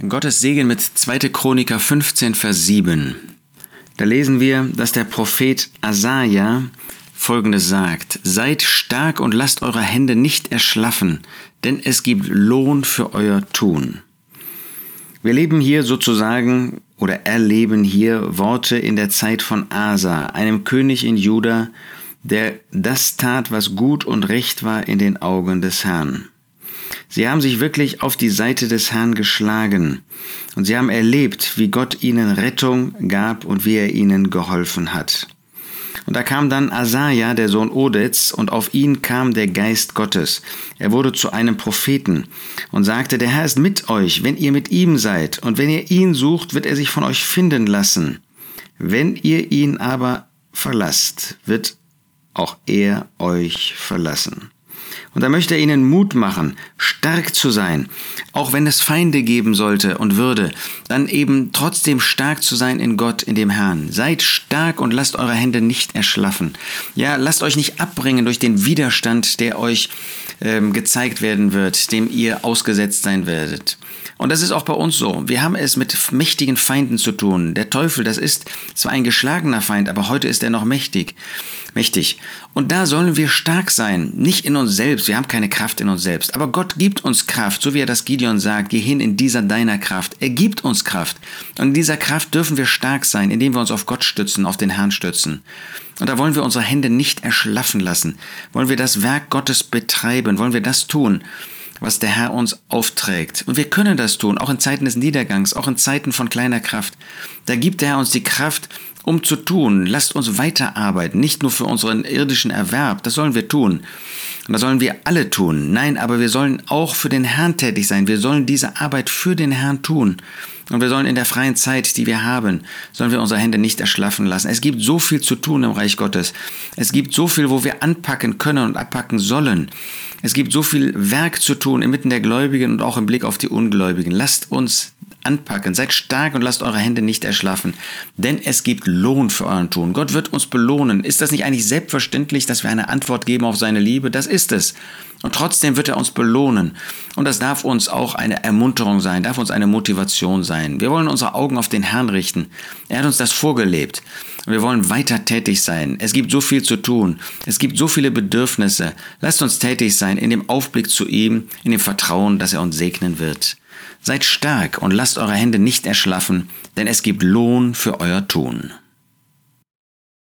Gottes Segen mit 2. Chroniker 15, Vers 7. Da lesen wir, dass der Prophet Asaja folgendes sagt: Seid stark und lasst eure Hände nicht erschlaffen, denn es gibt Lohn für euer Tun. Wir leben hier sozusagen oder erleben hier Worte in der Zeit von Asa, einem König in Juda, der das tat, was gut und recht war in den Augen des Herrn. Sie haben sich wirklich auf die Seite des Herrn geschlagen und sie haben erlebt, wie Gott ihnen Rettung gab und wie er ihnen geholfen hat. Und da kam dann Asaja, der Sohn Odets, und auf ihn kam der Geist Gottes. Er wurde zu einem Propheten und sagte, der Herr ist mit euch, wenn ihr mit ihm seid, und wenn ihr ihn sucht, wird er sich von euch finden lassen. Wenn ihr ihn aber verlasst, wird auch er euch verlassen. Und da möchte er ihnen Mut machen, stark zu sein, auch wenn es Feinde geben sollte und würde, dann eben trotzdem stark zu sein in Gott, in dem Herrn. Seid stark und lasst eure Hände nicht erschlaffen. Ja, lasst euch nicht abbringen durch den Widerstand, der euch ähm, gezeigt werden wird, dem ihr ausgesetzt sein werdet. Und das ist auch bei uns so. Wir haben es mit mächtigen Feinden zu tun. Der Teufel, das ist zwar ein geschlagener Feind, aber heute ist er noch mächtig. Mächtig. Und da sollen wir stark sein. Nicht in uns selbst. Wir haben keine Kraft in uns selbst. Aber Gott gibt uns Kraft. So wie er das Gideon sagt. Geh hin in dieser deiner Kraft. Er gibt uns Kraft. Und in dieser Kraft dürfen wir stark sein, indem wir uns auf Gott stützen, auf den Herrn stützen. Und da wollen wir unsere Hände nicht erschlaffen lassen. Wollen wir das Werk Gottes betreiben. Wollen wir das tun was der Herr uns aufträgt. Und wir können das tun, auch in Zeiten des Niedergangs, auch in Zeiten von kleiner Kraft. Da gibt der Herr uns die Kraft, um zu tun. Lasst uns weiterarbeiten, nicht nur für unseren irdischen Erwerb, das sollen wir tun. Und das sollen wir alle tun. Nein, aber wir sollen auch für den Herrn tätig sein. Wir sollen diese Arbeit für den Herrn tun. Und wir sollen in der freien Zeit, die wir haben, sollen wir unsere Hände nicht erschlaffen lassen. Es gibt so viel zu tun im Reich Gottes. Es gibt so viel, wo wir anpacken können und abpacken sollen. Es gibt so viel Werk zu tun inmitten der Gläubigen und auch im Blick auf die Ungläubigen. Lasst uns anpacken. Seid stark und lasst eure Hände nicht erschlaffen, denn es gibt Lohn für euren Tun. Gott wird uns belohnen. Ist das nicht eigentlich selbstverständlich, dass wir eine Antwort geben auf seine Liebe? Das ist es. Und trotzdem wird er uns belohnen. Und das darf uns auch eine Ermunterung sein, darf uns eine Motivation sein. Wir wollen unsere Augen auf den Herrn richten. Er hat uns das vorgelebt. Und wir wollen weiter tätig sein. Es gibt so viel zu tun. Es gibt so viele Bedürfnisse. Lasst uns tätig sein in dem Aufblick zu ihm, in dem Vertrauen, dass er uns segnen wird. Seid stark und lasst eure Hände nicht erschlaffen, denn es gibt Lohn für euer Tun.